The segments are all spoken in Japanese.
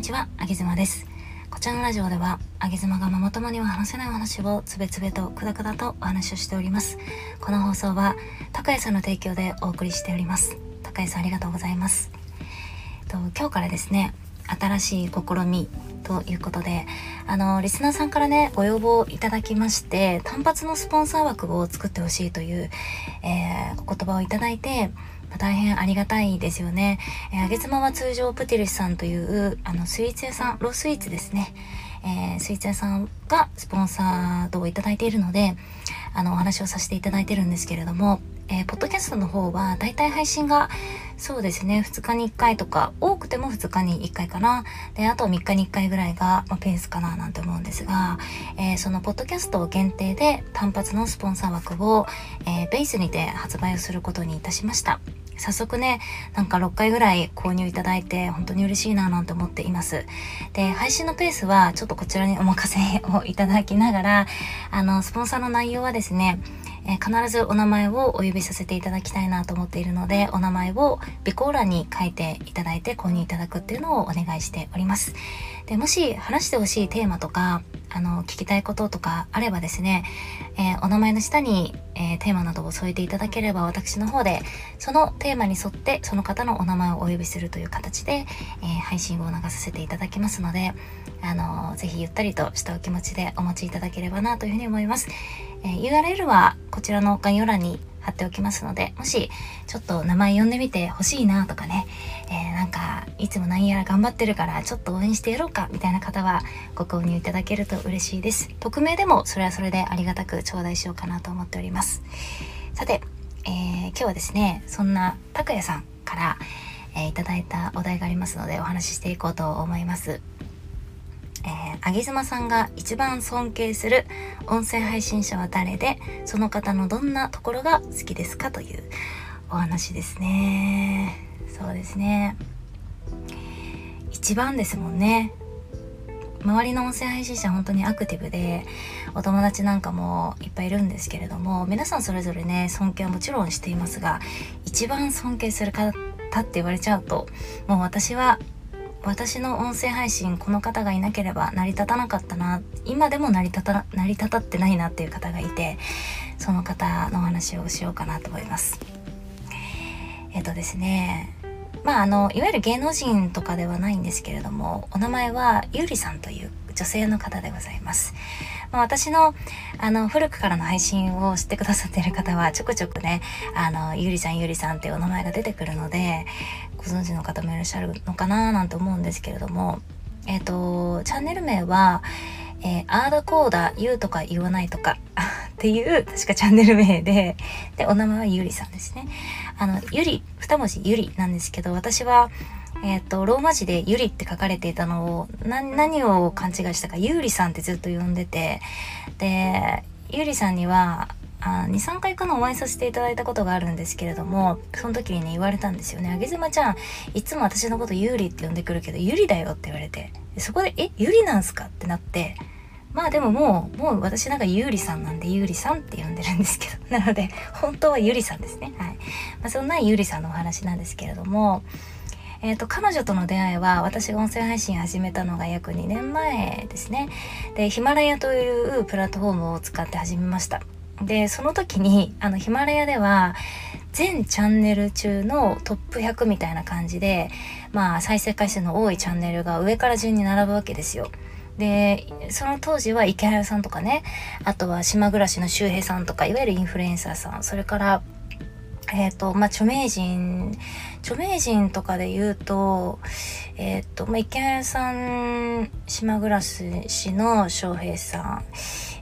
にちは、あげずまです。こちらのラジオでは、あげずまがママ友には話せないお話をつべつべとくだくだとお話をしております。この放送は、高谷さんの提供でお送りしております。高谷さんありがとうございます。と今日からですね、新しい試みということで、あの、リスナーさんからね、ご要望いただきまして、単発のスポンサー枠を作ってほしいという、えー、お言葉をいただいて、大変ありがたいですよね。えー、あげつまは通常プティルシさんというあのスイーツ屋さん、ロースイーツですね。えー、スイーツ屋さんがスポンサードをいただいているので、あの、お話をさせていただいてるんですけれども、えー、ポッドキャストの方はだいたい配信がそうですね2日に1回とか多くても2日に1回かなであと3日に1回ぐらいが、まあ、ペースかななんて思うんですが、えー、そのポッドキャスト限定で単発のスポンサー枠を、えー、ベースにて発売をすることにいたしました早速ね、なんか6回ぐらい購入いただいて本当に嬉しいななんて思っています。で、配信のペースはちょっとこちらにお任せをいただきながら、あの、スポンサーの内容はですね、え、必ずお名前をお呼びさせていただきたいなと思っているので、お名前を備考欄に書いていただいて購入いただくっていうのをお願いしております。で、もし話してほしいテーマとか、あの、聞きたいこととかあればですね、えー、お名前の下に、えー、テーマなどを添えていただければ私の方で、そのテーマに沿ってその方のお名前をお呼びするという形で、え配信を流させていただきますので、あの、ぜひゆったりとしたお気持ちでお待ちいただければなというふうに思います。え URL はこちらの概要欄に貼っておきますので、もしちょっと名前呼んでみてほしいなとかね、えー、なんかいつも何やら頑張ってるからちょっと応援してやろうかみたいな方はご購入いただけると嬉しいです。匿名でもそれはそれでありがたく頂戴しようかなと思っております。さて、えー、今日はですね、そんな拓也さんから、えー、いただいたお題がありますのでお話ししていこうと思います。えー、あぎずまさんが一番尊敬する音声配信者は誰で、その方のどんなところが好きですかというお話ですね。そうですね。一番ですもんね。周りの音声配信者本当にアクティブでお友達なんかもいっぱいいるんですけれども皆さんそれぞれね尊敬はもちろんしていますが一番尊敬する方って言われちゃうともう私は私の音声配信この方がいなければ成り立たなかったな今でも成り立た成り立たってないなっていう方がいてその方のお話をしようかなと思いますえっ、とですねまああのいわゆる芸能人とかではないんですけれどもお名前はゆりさんという女性の方でございます。まあ、私のあの古くからの配信を知ってくださっている方はちょくちょくねあのゆりさんゆりさんっていうお名前が出てくるので存知の方もいらっしゃるのかななんて思うんですけれどもえっ、ー、とチャンネル名はえー、あーだこうだ言うとか言わないとか っていう確かチャンネル名ででお名前はゆりさんですね。あのゆり二文字ゆりなんですけど私はえっ、ー、と、ローマ字でゆりって書かれていたのを、何を勘違いしたか、ゆうりさんってずっと呼んでて、で、ゆりさんには、あ2、3回かなお会いさせていただいたことがあるんですけれども、その時にね、言われたんですよね。あげずまちゃん、いつも私のことゆうりって呼んでくるけど、ゆりだよって言われて、そこで、え、ゆりなんすかってなって、まあでももう、もう私なんかゆうりさんなんでゆうりさんって呼んでるんですけど、なので、本当はゆりさんですね。はい。まあ、そんなゆりさんのお話なんですけれども、えっ、ー、と、彼女との出会いは、私が音声配信始めたのが約2年前ですね。で、ヒマラヤというプラットフォームを使って始めました。で、その時に、あの、ヒマラヤでは、全チャンネル中のトップ100みたいな感じで、まあ、再生回数の多いチャンネルが上から順に並ぶわけですよ。で、その当時は池原さんとかね、あとは島暮らしの周平さんとか、いわゆるインフルエンサーさん、それから、えっ、ー、と、まあ、著名人、著名人とかで言うと、えっ、ー、と、まあ、池谷さん、島暮らしの翔平さん、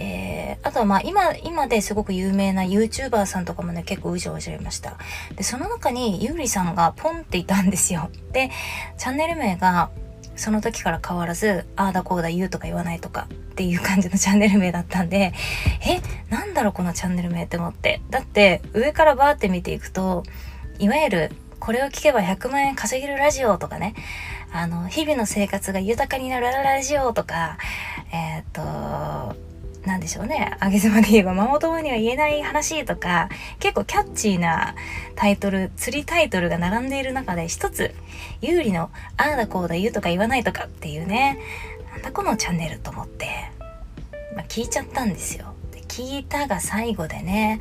えー、あとはまあ今、今ですごく有名な YouTuber さんとかもね、結構うじゃうじゃいました。で、その中にゆうりさんがポンっていたんですよ。で、チャンネル名が、その時から変わらず、ああだこうだ言うとか言わないとかっていう感じのチャンネル名だったんで、え、なんだろうこのチャンネル名って思って。だって上からバーって見ていくと、いわゆるこれを聞けば100万円稼げるラジオとかね、あの、日々の生活が豊かになるラジオとか、えっ、と、なんでしょうね。あげ妻で言えば、ママ友には言えない話とか、結構キャッチーなタイトル、釣りタイトルが並んでいる中で一つ、有利の、ああだこうだ言うとか言わないとかっていうね、なんだこのチャンネルと思って、まあ、聞いちゃったんですよ。で聞いたが最後でね、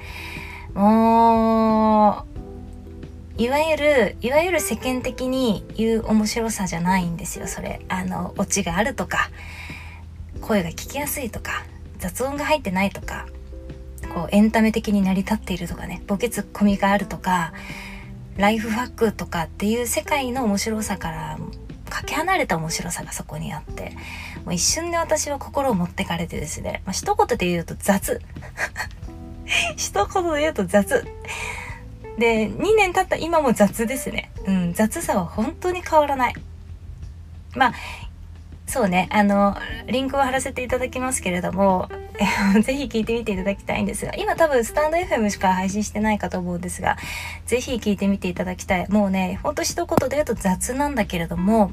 もう、いわゆる、いわゆる世間的に言う面白さじゃないんですよ、それ。あの、オチがあるとか、声が聞きやすいとか、雑音が入ってないとかこうエンタメ的に成り立っているとかねボケツッコミがあるとかライフハックとかっていう世界の面白さからかけ離れた面白さがそこにあってもう一瞬で私は心を持ってかれてですね、まあ、一言で言うと雑。一言で言うと雑。で2年経った今も雑ですね。うん雑さは本当に変わらない。まあそうね、あの、リンクを貼らせていただきますけれども、ぜひ聞いてみていただきたいんですが、今多分スタンド FM しか配信してないかと思うんですが、ぜひ聞いてみていただきたい。もうね、ほんと一言で言うと雑なんだけれども、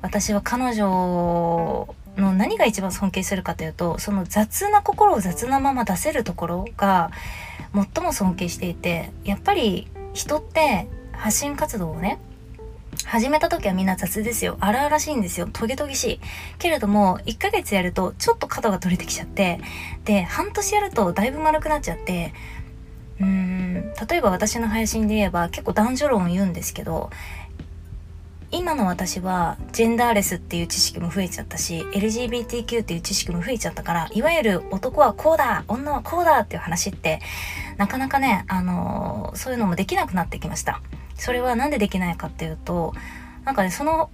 私は彼女の何が一番尊敬するかというと、その雑な心を雑なまま出せるところが最も尊敬していて、やっぱり人って発信活動をね、始めた時はみんな雑ですよ。荒々しいんですよ。トゲトゲしい。けれども、1ヶ月やるとちょっと角が取れてきちゃって、で、半年やるとだいぶ丸くなっちゃって、うーん、例えば私の配信で言えば結構男女論を言うんですけど、今の私はジェンダーレスっていう知識も増えちゃったし LGBTQ っていう知識も増えちゃったからいわゆる男はこうだ女はこうだっていう話ってなかなかねあのー、そういうのもできなくなってきましたそれは何でできないかっていうとなんかねその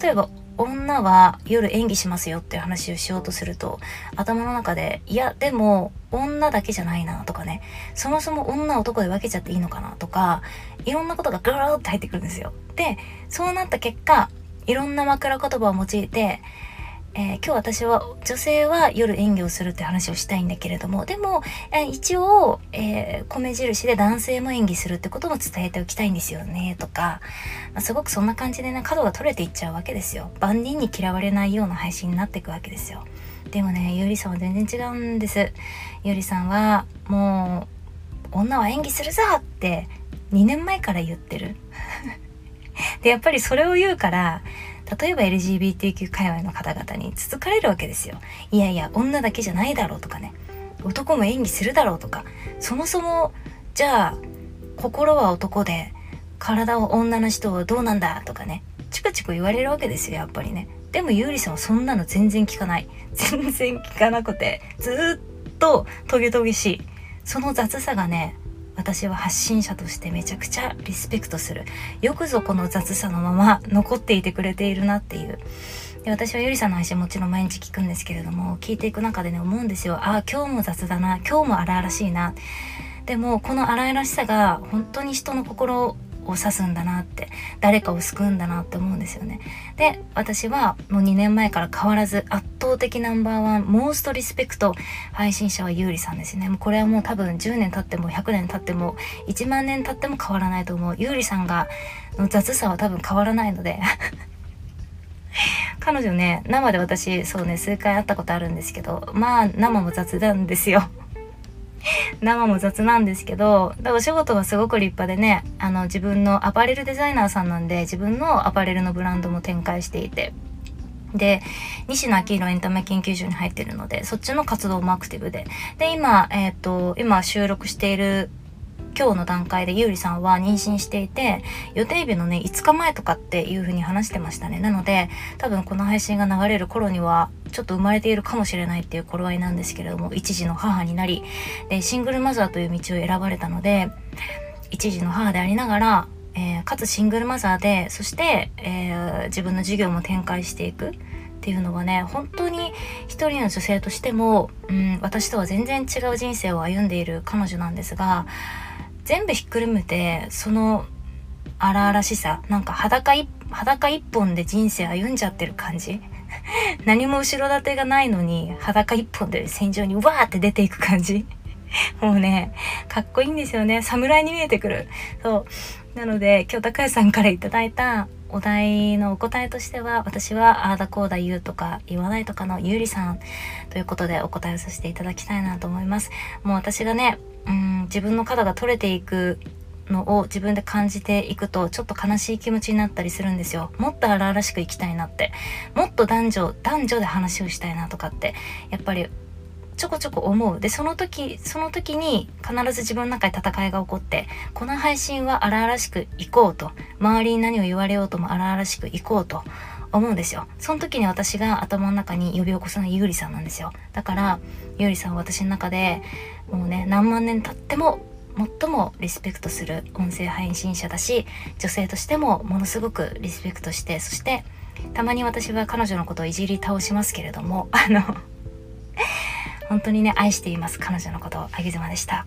例えば女は夜演技しますよっていう話をしようとすると頭の中でいやでも女だけじゃないなとかねそもそも女男で分けちゃっていいのかなとかいろんなことがガーッと入ってくるんですよ。でそうなった結果いろんな枕言葉を用いてえー、今日私は女性は夜演技をするって話をしたいんだけれどもでも、えー、一応、えー、米印で男性も演技するってことも伝えておきたいんですよねとか、まあ、すごくそんな感じでね角が取れていっちゃうわけですよ。万人に嫌われないような配信になっていくわけですよ。でもねゆりさんは全然違うんです。ゆりさんはもう女は演技するぞって2年前から言ってる。でやっぱりそれを言うから例えば LGBTQ 界隈の方々につつかれるわけですよ。いやいや、女だけじゃないだろうとかね。男も演技するだろうとか。そもそも、じゃあ、心は男で、体を女の人はどうなんだとかね。チクチク言われるわけですよ、やっぱりね。でも、ゆうりさんはそんなの全然聞かない。全然聞かなくて、ずっとトゲトゲしい。その雑さがね、私は発信者としてめちゃくちゃリスペクトする。よくぞこの雑さのまま残っていてくれているなっていう。で私はゆりさんの配信もちろん毎日聞くんですけれども聞いていく中でね思うんですよ。ああ今日も雑だな。今日も荒々しいな。でもこの荒々しさが本当に人の心を指すんだなって誰かを救うんだなって思うんですよね。で私はもう2年前から変わらず圧倒的ナンバーワンモーストリスペクト配信者はゆうりさんですね。もうこれはもう多分10年経っても100年経っても1万年経っても変わらないと思う。ゆうりさんがの雑さは多分変わらないので。彼女ね生で私そうね数回会ったことあるんですけどまあ生も雑なんですよ。生も雑なんですけど、お仕事はすごく立派でね、あの自分のアパレルデザイナーさんなんで、自分のアパレルのブランドも展開していて、で、西野昭弘エンタメ研究所に入ってるので、そっちの活動もアクティブで。で、今、えっ、ー、と、今収録している今日の段階でゆうりさんは妊娠していて、予定日のね、5日前とかっていう風に話してましたね。なので、多分この配信が流れる頃には、ちょっと生まれているかもしれないっていう頃合いなんですけれども、一児の母になり、で、シングルマザーという道を選ばれたので、一児の母でありながら、えー、かつシングルマザーで、そして、えー、自分の事業も展開していく。っていうのはね本当に一人の女性としても、うん、私とは全然違う人生を歩んでいる彼女なんですが全部ひっくるめてその荒々しさなんか裸一裸一本で人生歩んじゃってる感じ 何も後ろ盾がないのに裸一本で戦場にわーって出ていく感じ。もうねかっこいいんですよね。侍に見えてくる。そう。なので今日高橋さんから頂いたお題のお答えとしては私はああだこうだ言うとか言わないとかのゆうりさんということでお答えをさせていただきたいなと思います。もう私がねうん自分の角が取れていくのを自分で感じていくとちょっと悲しい気持ちになったりするんですよ。もっと荒々しく生きたいなって。もっと男女男女で話をしたいなとかってやっぱりちょこちょこ思う。でその時その時に必ず自分の中で戦いが起こってこの配信は荒々しくいこうと。周りに何を言われようとも荒々しくいこうと思うんですよ。その時に私が頭の中に呼び起こすのはゆうりさんなんですよ。だからゆうりさんは私の中でもうね何万年経っても最もリスペクトする音声配信者だし女性としてもものすごくリスペクトしてそしてたまに私は彼女のことをいじり倒しますけれどもあの本当にね愛しています彼女のことをあげずまでした。